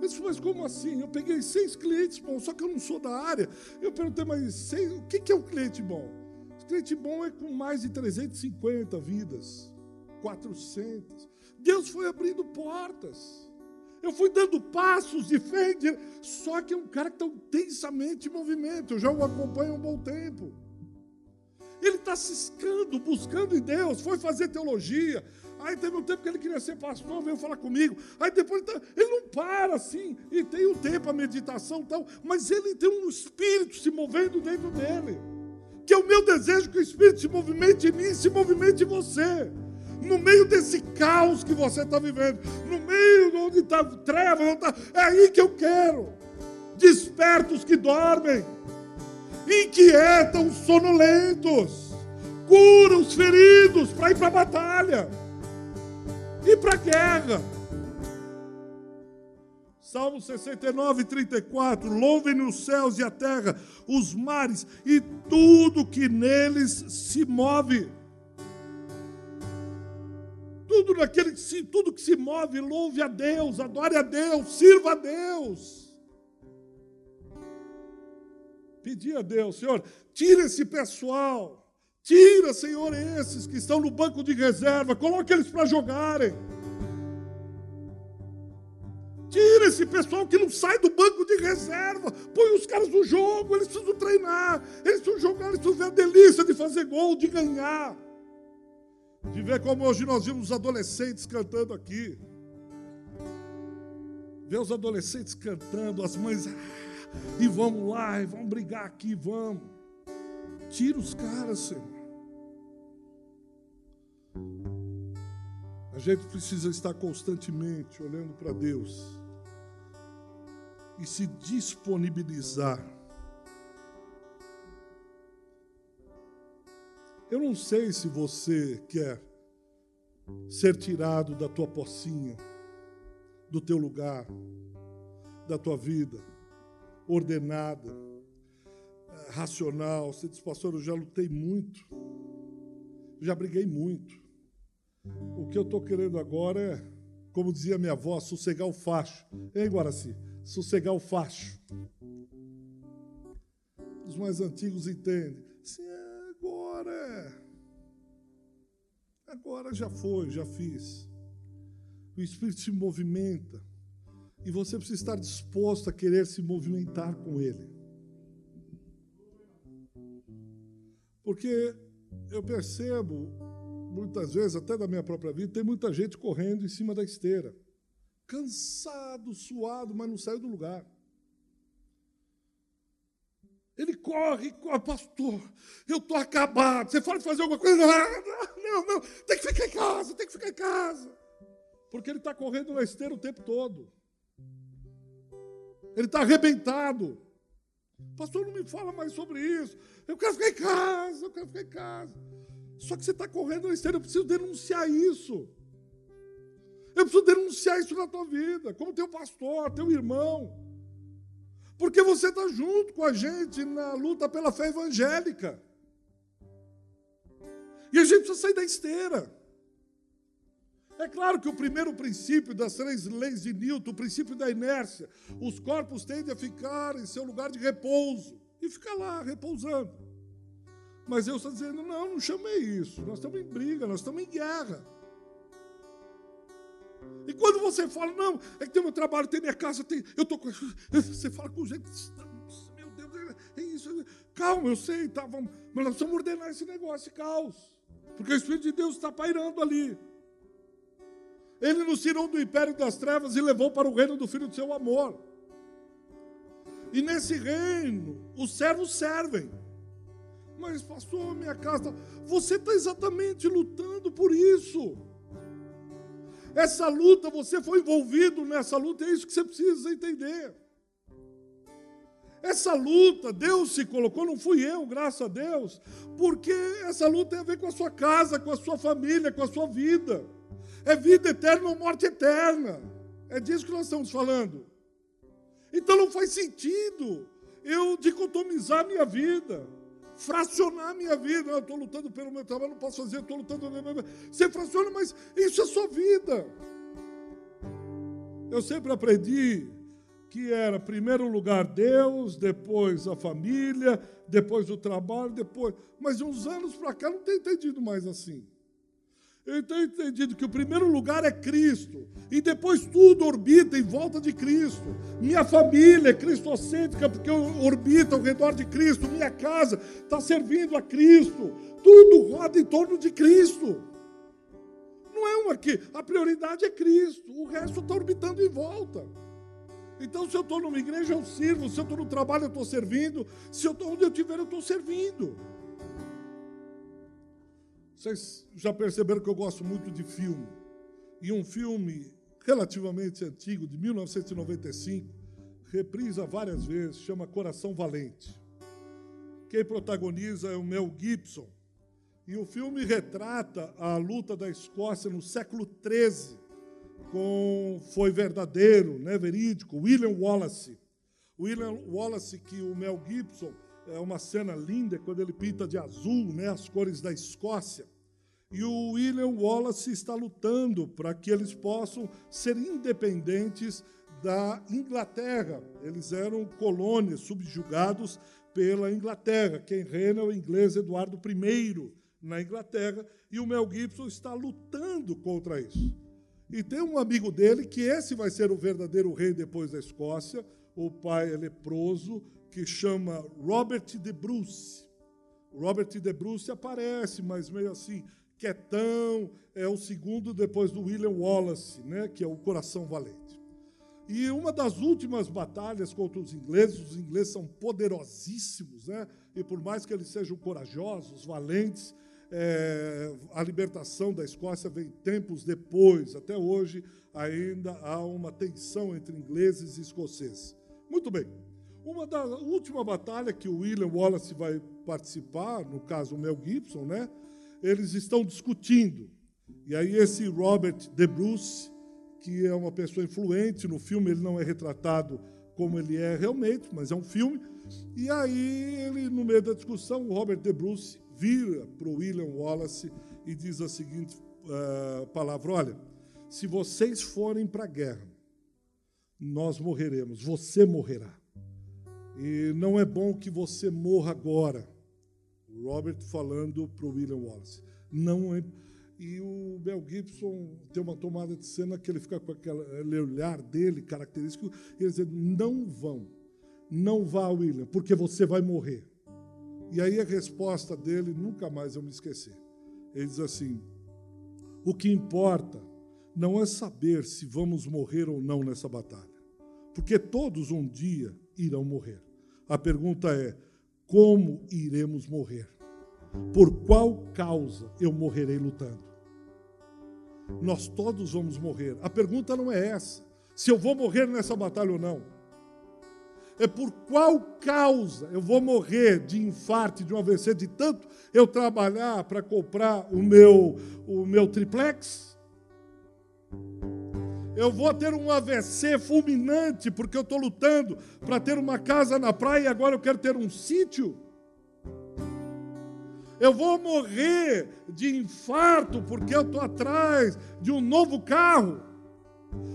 Disse, mas como assim? Eu peguei seis clientes bons, só que eu não sou da área. Eu perguntei, mas seis, o que é um cliente bom? O cliente bom é com mais de 350 vidas. 400. Deus foi abrindo portas. Eu fui dando passos de fé, só que é um cara que está intensamente em movimento. Eu já o acompanho há um bom tempo. Ele está ciscando, buscando em Deus, foi fazer teologia. Aí teve um tempo que ele queria ser pastor, veio falar comigo. Aí depois ele, tá, ele não para assim, e tem o um tempo, a meditação e tal, mas ele tem um espírito se movendo dentro dele. Que é o meu desejo que o espírito se movimente em mim e se movimente em você no meio desse caos que você está vivendo, no meio onde está trevas, tá, é aí que eu quero. Desperta os que dormem, inquietam os sonolentos, cura os feridos para ir para a batalha e para a guerra. Salmo 69, 34. Louvem os céus e a terra, os mares e tudo que neles se move. Tudo naquele tudo que se move, louve a Deus, adore a Deus, sirva a Deus. Pedir a Deus, Senhor, tira esse pessoal, tira, Senhor, esses que estão no banco de reserva, coloque eles para jogarem. Tira esse pessoal que não sai do banco de reserva. Põe os caras no jogo. Eles precisam treinar. Eles precisam jogar. Eles precisam ver a delícia de fazer gol, de ganhar de ver como hoje nós vimos os adolescentes cantando aqui. Ver os adolescentes cantando, as mães, ah, e vamos lá, e vamos brigar aqui, vamos. Tira os caras, Senhor. A gente precisa estar constantemente olhando para Deus e se disponibilizar Eu não sei se você quer ser tirado da tua pocinha, do teu lugar, da tua vida, ordenada, racional. Você diz, pastor, eu já lutei muito, já briguei muito. O que eu estou querendo agora é, como dizia minha avó, sossegar o facho. Hein, Guaraci? Sossegar o facho. Os mais antigos entendem. Sim, agora é. Agora já foi, já fiz. O Espírito se movimenta. E você precisa estar disposto a querer se movimentar com Ele. Porque eu percebo, muitas vezes, até da minha própria vida, tem muita gente correndo em cima da esteira. Cansado, suado, mas não saiu do lugar. Ele corre, corre, pastor, eu estou acabado. Você fala de fazer alguma coisa? Não, não, não, tem que ficar em casa, tem que ficar em casa. Porque ele está correndo na esteira o tempo todo. Ele está arrebentado. Pastor, não me fala mais sobre isso. Eu quero ficar em casa, eu quero ficar em casa. Só que você está correndo na esteira, eu preciso denunciar isso. Eu preciso denunciar isso na tua vida, como teu pastor, teu irmão. Porque você está junto com a gente na luta pela fé evangélica. E a gente precisa sair da esteira. É claro que o primeiro princípio das três leis de Newton, o princípio da inércia, os corpos tendem a ficar em seu lugar de repouso e ficar lá repousando. Mas eu estou dizendo: não, não chamei isso. Nós estamos em briga, nós estamos em guerra. E quando você fala, não, é que tem meu trabalho, tem minha casa, tem, eu tô com. Você fala com gente, meu Deus, é, é isso. Calma, eu sei, tá, vamos, mas nós precisamos ordenar esse negócio, esse caos. Porque o Espírito de Deus está pairando ali. Ele nos tirou do império das trevas e levou para o reino do Filho do seu amor. E nesse reino, os servos servem. Mas, pastor, minha casa. Você está exatamente lutando por isso. Essa luta, você foi envolvido nessa luta, é isso que você precisa entender. Essa luta, Deus se colocou, não fui eu, graças a Deus, porque essa luta tem a ver com a sua casa, com a sua família, com a sua vida. É vida eterna ou morte eterna. É disso que nós estamos falando. Então não faz sentido eu dicotomizar minha vida fracionar a minha vida. Eu estou lutando pelo meu trabalho, não posso fazer, estou lutando. Você fraciona, mas isso é sua vida. Eu sempre aprendi que era primeiro lugar Deus, depois a família, depois o trabalho, depois. Mas uns anos para cá não tenho entendido mais assim. Eu tenho entendido que o primeiro lugar é Cristo. E depois tudo orbita em volta de Cristo. Minha família é cristocêntrica porque orbita ao redor de Cristo. Minha casa está servindo a Cristo. Tudo roda em torno de Cristo. Não é uma aqui. A prioridade é Cristo. O resto está orbitando em volta. Então, se eu estou numa igreja, eu sirvo. Se eu estou no trabalho, eu estou servindo. Se eu estou onde eu estiver, eu estou servindo. Vocês já perceberam que eu gosto muito de filme. E um filme relativamente antigo, de 1995, reprisa várias vezes, chama Coração Valente. Quem protagoniza é o Mel Gibson. E o filme retrata a luta da Escócia no século XIII com foi verdadeiro, né, verídico, William Wallace. William Wallace que o Mel Gibson é uma cena linda quando ele pinta de azul, né, as cores da Escócia. E o William Wallace está lutando para que eles possam ser independentes da Inglaterra. Eles eram colônias subjugados pela Inglaterra. Quem reina é o inglês Eduardo I na Inglaterra, e o Mel Gibson está lutando contra isso. E tem um amigo dele que esse vai ser o verdadeiro rei depois da Escócia, o pai é leproso, que chama Robert de Bruce. Robert de Bruce aparece, mas meio assim, quietão, é o segundo depois do William Wallace, né, que é o coração valente. E uma das últimas batalhas contra os ingleses, os ingleses são poderosíssimos, né? e por mais que eles sejam corajosos, valentes, é, a libertação da Escócia vem tempos depois, até hoje ainda há uma tensão entre ingleses e escoceses. Muito bem. Uma da última batalha que o William Wallace vai participar, no caso o Mel Gibson, né? Eles estão discutindo. E aí esse Robert De Bruce, que é uma pessoa influente no filme, ele não é retratado como ele é realmente, mas é um filme. E aí ele no meio da discussão, o Robert De Bruce vira para o William Wallace e diz a seguinte uh, palavra: Olha, se vocês forem para a guerra, nós morreremos, você morrerá. E não é bom que você morra agora. O Robert falando para o William Wallace. Não é. E o Mel Gibson tem uma tomada de cena que ele fica com aquele olhar dele característico, e ele diz: Não vão, não vá, William, porque você vai morrer. E aí a resposta dele, nunca mais eu me esquecer. Ele diz assim: o que importa não é saber se vamos morrer ou não nessa batalha, porque todos um dia irão morrer. A pergunta é: como iremos morrer? Por qual causa eu morrerei lutando? Nós todos vamos morrer. A pergunta não é essa, se eu vou morrer nessa batalha ou não é por qual causa eu vou morrer de infarto, de um AVC, de tanto eu trabalhar para comprar o meu, o meu triplex? Eu vou ter um AVC fulminante porque eu estou lutando para ter uma casa na praia e agora eu quero ter um sítio? Eu vou morrer de infarto porque eu estou atrás de um novo carro?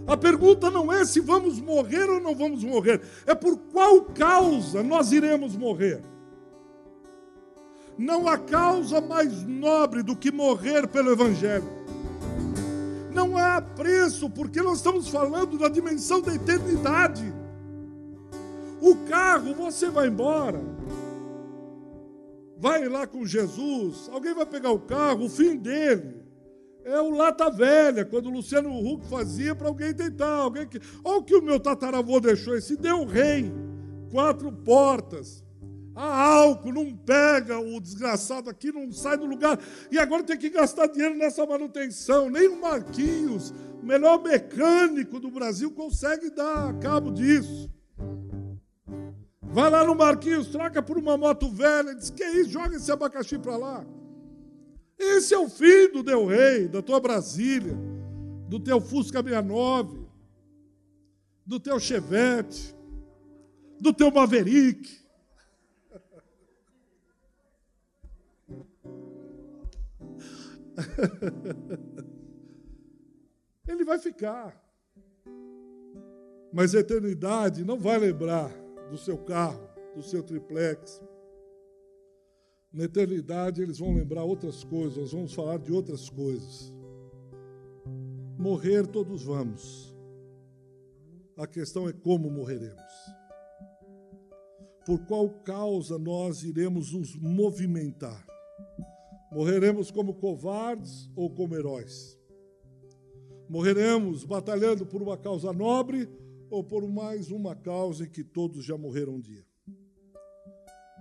A pergunta não é se vamos morrer ou não vamos morrer, é por qual causa nós iremos morrer. Não há causa mais nobre do que morrer pelo Evangelho. Não há preço, porque nós estamos falando da dimensão da eternidade. O carro, você vai embora, vai lá com Jesus, alguém vai pegar o carro, o fim dele é o lata velha, quando o Luciano Huck fazia para alguém tentar. Alguém que... Olha o que o meu tataravô deixou, esse deu rei, quatro portas. A álcool não pega, o desgraçado aqui não sai do lugar. E agora tem que gastar dinheiro nessa manutenção. Nem o Marquinhos, o melhor mecânico do Brasil, consegue dar cabo disso. Vai lá no Marquinhos, troca por uma moto velha, diz que isso, joga esse abacaxi para lá. Esse é o fim do Del Rey, da tua Brasília, do teu Fusca 69, do teu Chevette, do teu Maverick. Ele vai ficar. Mas a eternidade não vai lembrar do seu carro, do seu triplex, na eternidade eles vão lembrar outras coisas, nós vamos falar de outras coisas. Morrer todos vamos. A questão é como morreremos. Por qual causa nós iremos nos movimentar? Morreremos como covardes ou como heróis? Morreremos batalhando por uma causa nobre ou por mais uma causa em que todos já morreram um dia?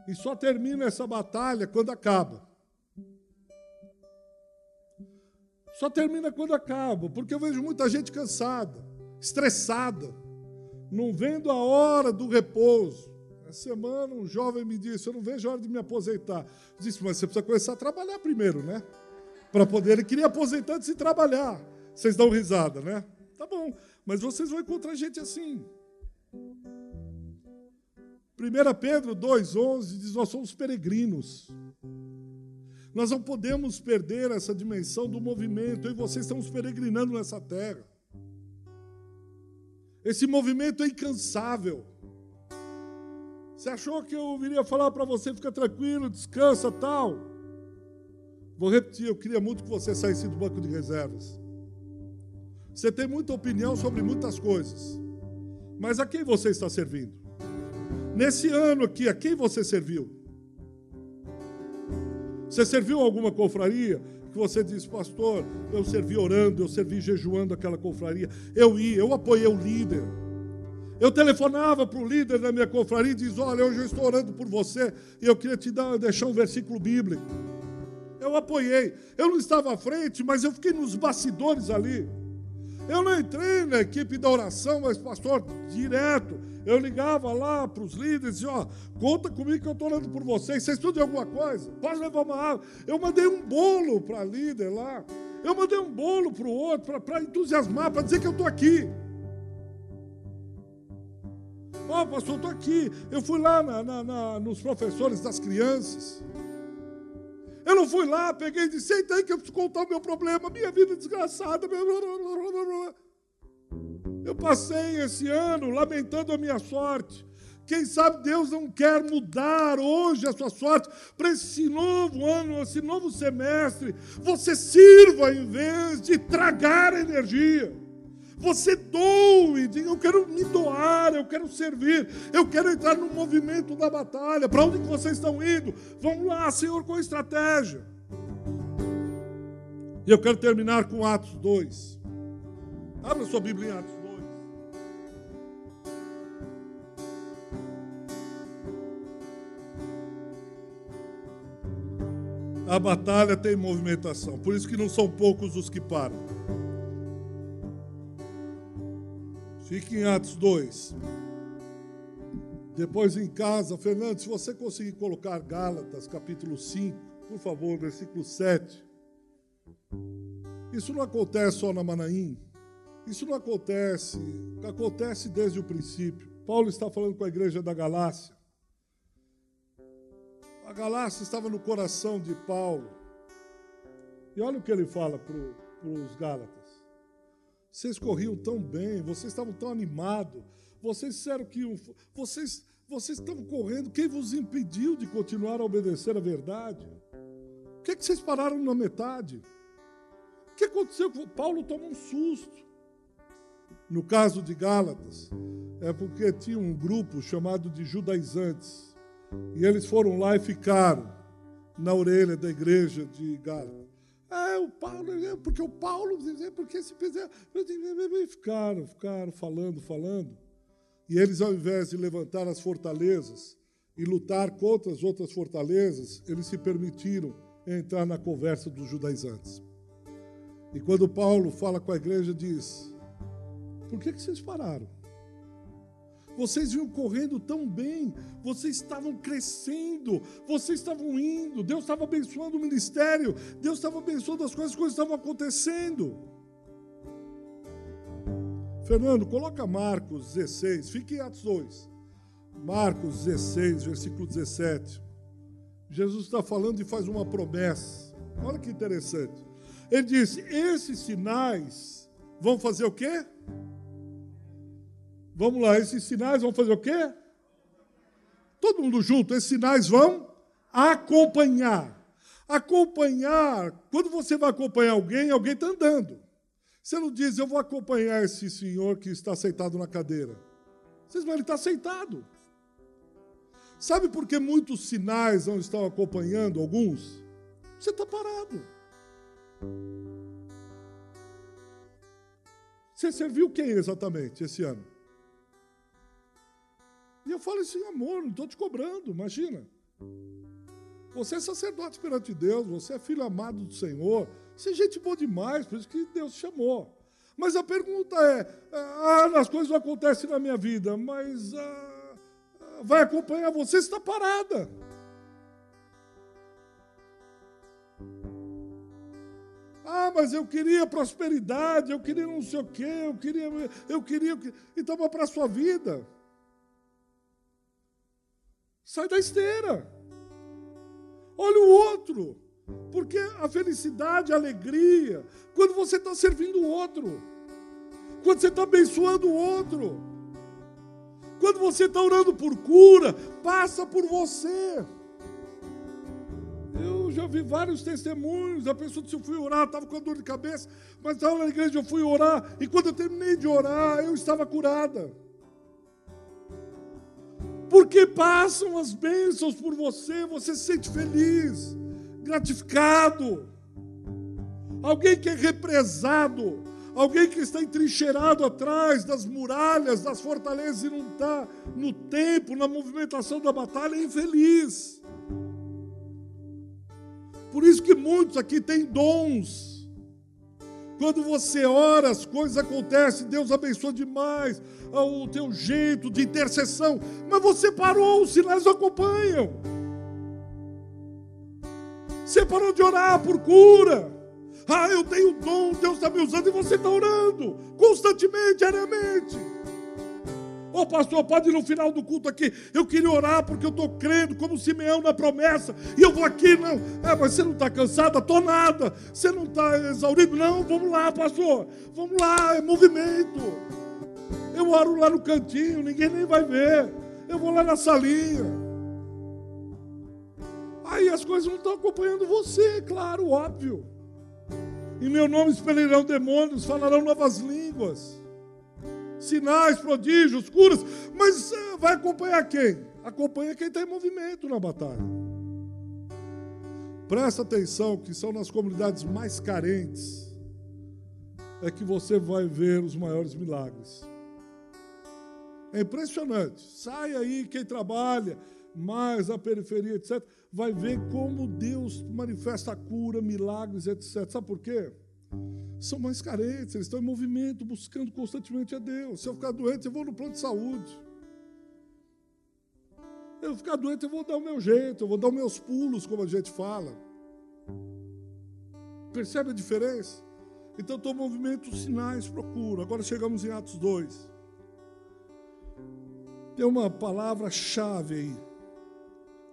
E só termina essa batalha quando acaba. Só termina quando acaba, porque eu vejo muita gente cansada, estressada, não vendo a hora do repouso. Semana um jovem me disse: Eu não vejo a hora de me aposentar. Eu disse, mas você precisa começar a trabalhar primeiro, né? Para poder. Ele queria aposentar antes de trabalhar. Vocês dão risada, né? Tá bom, mas vocês vão encontrar gente assim. 1 Pedro 2,11 diz: Nós somos peregrinos. Nós não podemos perder essa dimensão do movimento. Eu e vocês estamos peregrinando nessa terra. Esse movimento é incansável. Você achou que eu viria falar para você, fica tranquilo, descansa, tal? Vou repetir, eu queria muito que você saísse do banco de reservas. Você tem muita opinião sobre muitas coisas. Mas a quem você está servindo? Nesse ano aqui, a quem você serviu? Você serviu alguma confraria? Que você disse, pastor, eu servi orando, eu servi jejuando aquela confraria. Eu ia, eu apoiei o líder. Eu telefonava para o líder da minha confraria e dizia: Olha, hoje eu estou orando por você e eu queria te dar, deixar um versículo bíblico. Eu apoiei. Eu não estava à frente, mas eu fiquei nos bastidores ali. Eu não entrei na equipe da oração, mas, pastor, direto. Eu ligava lá para os líderes e ó, conta comigo que eu estou orando por vocês. Vocês estudam alguma coisa? Pode levar uma água. Eu mandei um bolo para a líder lá. Eu mandei um bolo para o outro, para entusiasmar, para dizer que eu estou aqui. Ó, oh, pastor, estou aqui. Eu fui lá na, na, na, nos professores das crianças. Eu não fui lá, peguei e disse: Senta aí que eu preciso contar o meu problema, minha vida desgraçada. Eu passei esse ano lamentando a minha sorte. Quem sabe Deus não quer mudar hoje a sua sorte para esse novo ano, esse novo semestre. Você sirva em vez de tragar energia. Você doe, diga: Eu quero me doar, eu quero servir, eu quero entrar no movimento da batalha. Para onde vocês estão indo? Vamos lá, Senhor, com estratégia. E eu quero terminar com Atos 2. Abra sua Bíblia em Atos 2. A batalha tem movimentação, por isso que não são poucos os que param. Fique em Atos 2. Depois em casa, Fernando, se você conseguir colocar Gálatas, capítulo 5, por favor, versículo 7. Isso não acontece só na Manaim. Isso não acontece, acontece desde o princípio. Paulo está falando com a igreja da Galácia. A Galácia estava no coração de Paulo. E olha o que ele fala para os Gálatas. Vocês corriam tão bem, vocês estavam tão animados, vocês disseram que vocês, vocês estavam correndo, quem vos impediu de continuar a obedecer a verdade? O que, é que vocês pararam na metade? O que aconteceu? Paulo tomou um susto. No caso de Gálatas, é porque tinha um grupo chamado de judaizantes. E eles foram lá e ficaram na orelha da igreja de Gálatas. É, o Paulo, é, porque o Paulo, é, porque se fizer. Ficaram, ficaram falando, falando. E eles, ao invés de levantar as fortalezas e lutar contra as outras fortalezas, eles se permitiram entrar na conversa dos judaizantes. E quando Paulo fala com a igreja, diz: Por que, que vocês pararam? Vocês vinham correndo tão bem, vocês estavam crescendo, vocês estavam indo, Deus estava abençoando o ministério, Deus estava abençoando as coisas, as coisas estavam acontecendo. Fernando, coloca Marcos 16, fique em Atos 2. Marcos 16, versículo 17. Jesus está falando e faz uma promessa. Olha que interessante. Ele diz: esses sinais vão fazer o quê? Vamos lá, esses sinais vão fazer o quê? Todo mundo junto, esses sinais vão acompanhar. Acompanhar, quando você vai acompanhar alguém, alguém está andando. Você não diz, eu vou acompanhar esse senhor que está sentado na cadeira. Vocês vão, ele está sentado. Sabe por que muitos sinais não estão acompanhando alguns? Você está parado. Você serviu quem exatamente esse ano? E eu falo assim, amor, não estou te cobrando, imagina. Você é sacerdote perante Deus, você é filho amado do Senhor, você é gente boa demais, por isso que Deus chamou. Mas a pergunta é: ah, as coisas não acontecem na minha vida, mas ah, vai acompanhar você, está parada. Ah, mas eu queria prosperidade, eu queria não sei o quê, eu queria, eu queria. Então, para a sua vida. Sai da esteira. Olha o outro. Porque a felicidade, a alegria, quando você está servindo o outro, quando você está abençoando o outro, quando você está orando por cura, passa por você. Eu já vi vários testemunhos. A pessoa disse: Eu fui orar, estava com dor de cabeça, mas estava na igreja, eu fui orar, e quando eu terminei de orar, eu estava curada porque passam as bênçãos por você, você se sente feliz, gratificado. Alguém que é represado, alguém que está entrincheirado atrás das muralhas, das fortalezas e não está no tempo, na movimentação da batalha, é infeliz. Por isso que muitos aqui têm dons quando você ora, as coisas acontecem, Deus abençoa demais o teu jeito de intercessão, mas você parou, os sinais acompanham. Você parou de orar por cura. Ah, eu tenho dom, Deus está me usando e você está orando constantemente, diariamente. Ô oh, pastor, pode ir no final do culto aqui. Eu queria orar porque eu estou crendo como Simeão na promessa. E eu vou aqui, não. É, mas você não está cansada? Estou nada. Você não está exaurido? Não, vamos lá, pastor. Vamos lá, é movimento. Eu oro lá no cantinho, ninguém nem vai ver. Eu vou lá na salinha. Aí as coisas não estão acompanhando você, claro, óbvio. Em meu nome expelirão demônios, falarão novas línguas sinais, prodígios, curas, mas vai acompanhar quem? Acompanha quem está em movimento na batalha. Presta atenção que são nas comunidades mais carentes é que você vai ver os maiores milagres. É impressionante. Sai aí quem trabalha mais na periferia, etc., vai ver como Deus manifesta a cura, milagres, etc. Sabe por quê? São mais carentes, eles estão em movimento, buscando constantemente a Deus. Se eu ficar doente, eu vou no plano de saúde. Eu ficar doente, eu vou dar o meu jeito, eu vou dar os meus pulos, como a gente fala. Percebe a diferença? Então, estou movimento, sinais, procuro. Agora chegamos em Atos 2. Tem uma palavra-chave aí.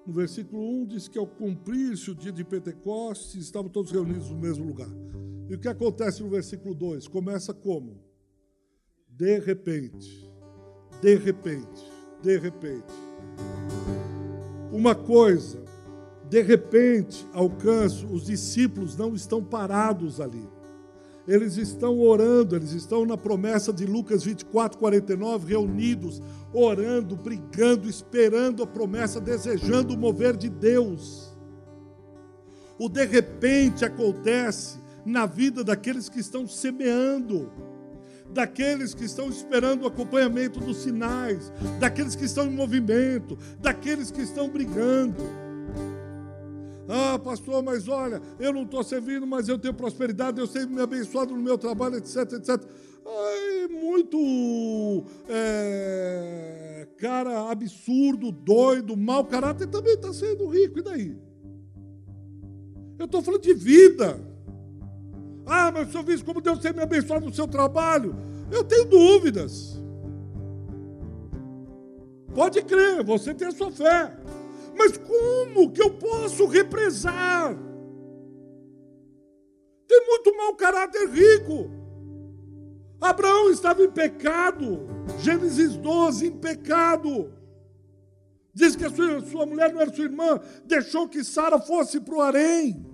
No versículo 1 diz que ao cumprir-se o dia de Pentecostes, estavam todos reunidos no mesmo lugar. E o que acontece no versículo 2? Começa como? De repente, de repente, de repente. Uma coisa, de repente, alcanço, os discípulos não estão parados ali. Eles estão orando, eles estão na promessa de Lucas 24, 49, reunidos, orando, brigando, esperando a promessa, desejando o mover de Deus. O de repente acontece na vida daqueles que estão semeando, daqueles que estão esperando o acompanhamento dos sinais, daqueles que estão em movimento, daqueles que estão brigando. Ah, pastor, mas olha, eu não estou servindo, mas eu tenho prosperidade, eu sei me abençoado no meu trabalho, etc, etc. Ai, muito é, cara absurdo, doido, mau caráter também está sendo rico, e daí? Eu estou falando de vida. Ah, mas o senhor viu como Deus tem me abençoado no seu trabalho? Eu tenho dúvidas. Pode crer, você tem a sua fé. Mas como que eu posso represar? Tem muito mau caráter rico. Abraão estava em pecado. Gênesis 12, em pecado. Diz que a sua, sua mulher não era sua irmã, deixou que Sara fosse para o harém.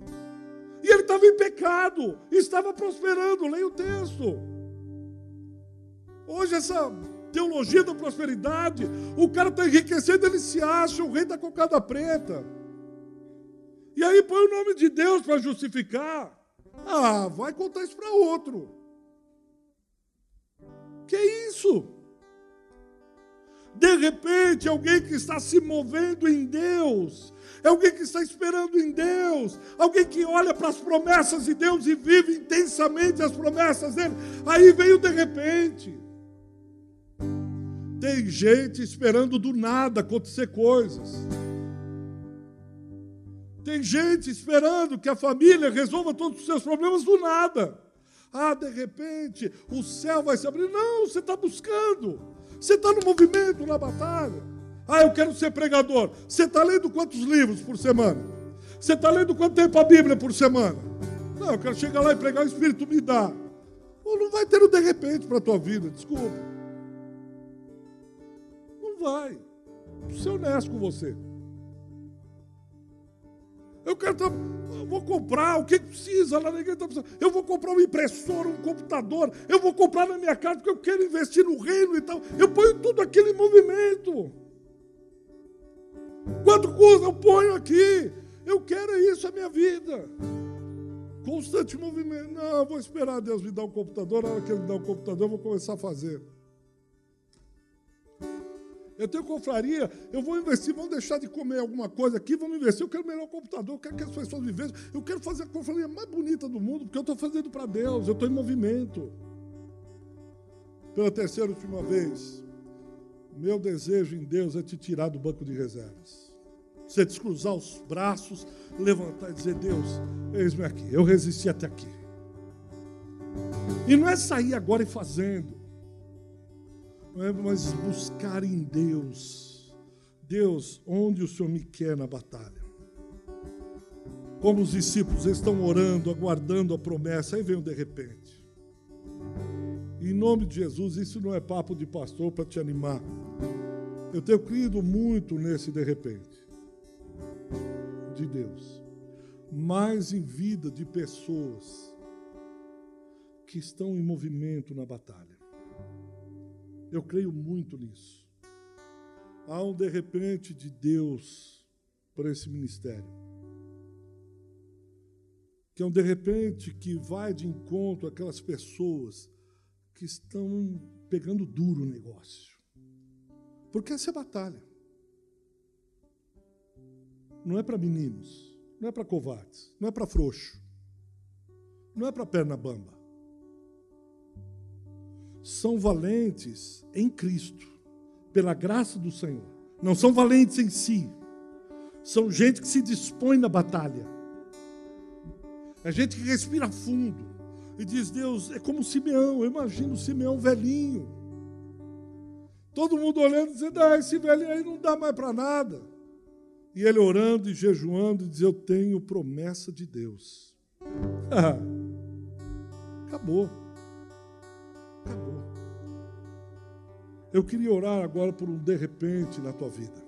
E ele estava em pecado, estava prosperando. Leia o texto. Hoje, essa teologia da prosperidade, o cara está enriquecendo, ele se acha o rei da cocada preta. E aí põe o nome de Deus para justificar. Ah, vai contar isso para outro. Que isso? De repente, alguém que está se movendo em Deus, é alguém que está esperando em Deus, alguém que olha para as promessas de Deus e vive intensamente as promessas dele. Aí veio de repente. Tem gente esperando do nada acontecer coisas. Tem gente esperando que a família resolva todos os seus problemas do nada. Ah, de repente o céu vai se abrir. Não, você está buscando. Você está no movimento, na batalha. Ah, eu quero ser pregador. Você está lendo quantos livros por semana? Você está lendo quanto tempo a Bíblia por semana? Não, eu quero chegar lá e pregar, o Espírito me dá. Ou não vai ter o de repente para a tua vida, desculpa. Não vai. Vou ser honesto com você. Quero vou comprar o que precisa lá ninguém está precisando. Eu vou comprar uma impressora, um computador. Eu vou comprar na minha casa porque eu quero investir no reino e tal. Eu ponho tudo aquilo em movimento. Quanto custa? Eu ponho aqui. Eu quero isso, é minha vida. Constante movimento. Não, eu vou esperar Deus me dar um computador. Na hora que Ele me dar um computador, eu vou começar a fazer. Eu tenho confraria, eu vou investir, vamos deixar de comer alguma coisa aqui, vamos investir. Eu quero melhor computador, eu quero que as pessoas vejam. Eu quero fazer a confraria mais bonita do mundo, porque eu estou fazendo para Deus, eu estou em movimento. Pela terceira e última vez, meu desejo em Deus é te tirar do banco de reservas. Você descruzar os braços, levantar e dizer: Deus, eis-me aqui, eu resisti até aqui. E não é sair agora e fazendo é mas buscar em Deus. Deus, onde o Senhor me quer na batalha? Como os discípulos estão orando, aguardando a promessa, aí vem o de repente. Em nome de Jesus, isso não é papo de pastor para te animar. Eu tenho crido muito nesse de repente de Deus, mais em vida de pessoas que estão em movimento na batalha. Eu creio muito nisso. Há um de repente de Deus para esse ministério. Que é um de repente que vai de encontro àquelas pessoas que estão pegando duro o negócio. Porque essa é batalha. Não é para meninos, não é para covardes, não é para frouxo, não é para perna bamba são valentes em Cristo, pela graça do Senhor. Não são valentes em si. São gente que se dispõe na batalha. É gente que respira fundo e diz: Deus, é como Simeão. Eu imagino Simeão velhinho. Todo mundo olhando e dizendo: Ah, esse velhinho aí não dá mais para nada. E ele orando e jejuando e diz: Eu tenho promessa de Deus. Acabou. Acabou. Eu queria orar agora por um de repente na tua vida.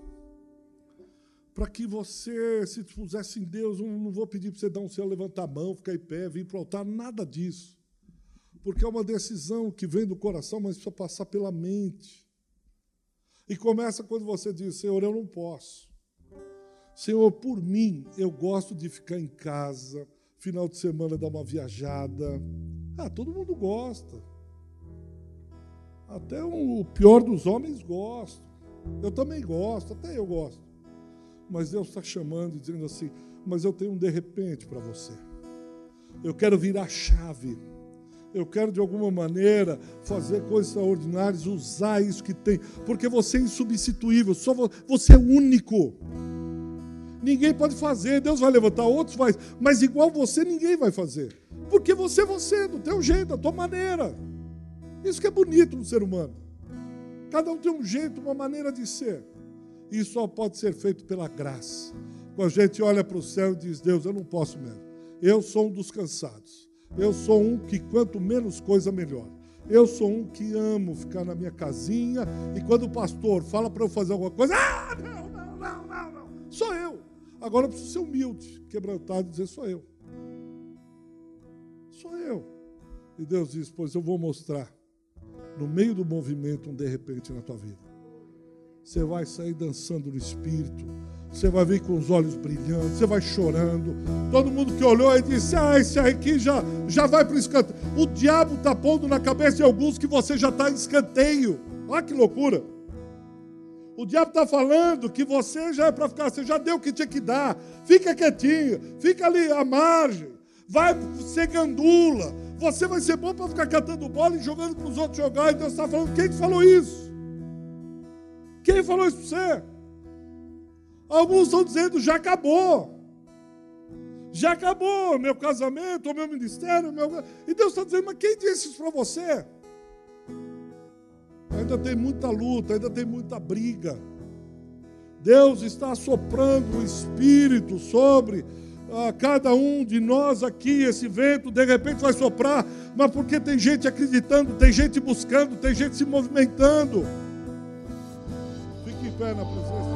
Para que você se pusesse em Deus, não vou pedir para você dar um céu, levantar a mão, ficar em pé, vir para o altar, nada disso. Porque é uma decisão que vem do coração, mas precisa passar pela mente. E começa quando você diz: Senhor, eu não posso. Senhor, por mim, eu gosto de ficar em casa, final de semana dar uma viajada. Ah, todo mundo gosta. Até o pior dos homens gosta. Eu também gosto, até eu gosto. Mas Deus está chamando e dizendo assim: Mas eu tenho um de repente para você. Eu quero virar chave. Eu quero de alguma maneira fazer coisas extraordinárias, usar isso que tem, porque você é insubstituível, só você é único. Ninguém pode fazer, Deus vai levantar outros, faz, mas igual você ninguém vai fazer, porque você é você, do teu jeito, da tua maneira. Isso que é bonito no ser humano. Cada um tem um jeito, uma maneira de ser. E só pode ser feito pela graça. Quando a gente olha para o céu e diz: Deus, eu não posso mesmo. Eu sou um dos cansados. Eu sou um que quanto menos coisa, melhor. Eu sou um que amo ficar na minha casinha e quando o pastor fala para eu fazer alguma coisa, ah, não, não, não, não, não. Sou eu. Agora eu preciso ser humilde, quebrantado e dizer: sou eu. Sou eu. E Deus diz: Pois eu vou mostrar, no meio do movimento, um de repente na tua vida. Você vai sair dançando no espírito. Você vai vir com os olhos brilhando, você vai chorando. Todo mundo que olhou e disse: Ah, esse aqui já, já vai para o escanteio. O diabo está pondo na cabeça de alguns que você já está em escanteio. Olha que loucura. O diabo está falando que você já é para ficar, você já deu o que tinha que dar. Fica quietinho, fica ali à margem. Vai ser gandula. Você vai ser bom para ficar catando bola e jogando para os outros jogar. E Deus está falando: quem falou isso? Quem falou isso para você? Alguns estão dizendo: já acabou. Já acabou meu casamento, o meu ministério. Meu... E Deus está dizendo: mas quem disse isso para você? Ainda tem muita luta, ainda tem muita briga. Deus está soprando o Espírito sobre ah, cada um de nós aqui. Esse vento de repente vai soprar, mas porque tem gente acreditando, tem gente buscando, tem gente se movimentando. Fique em pé na presença.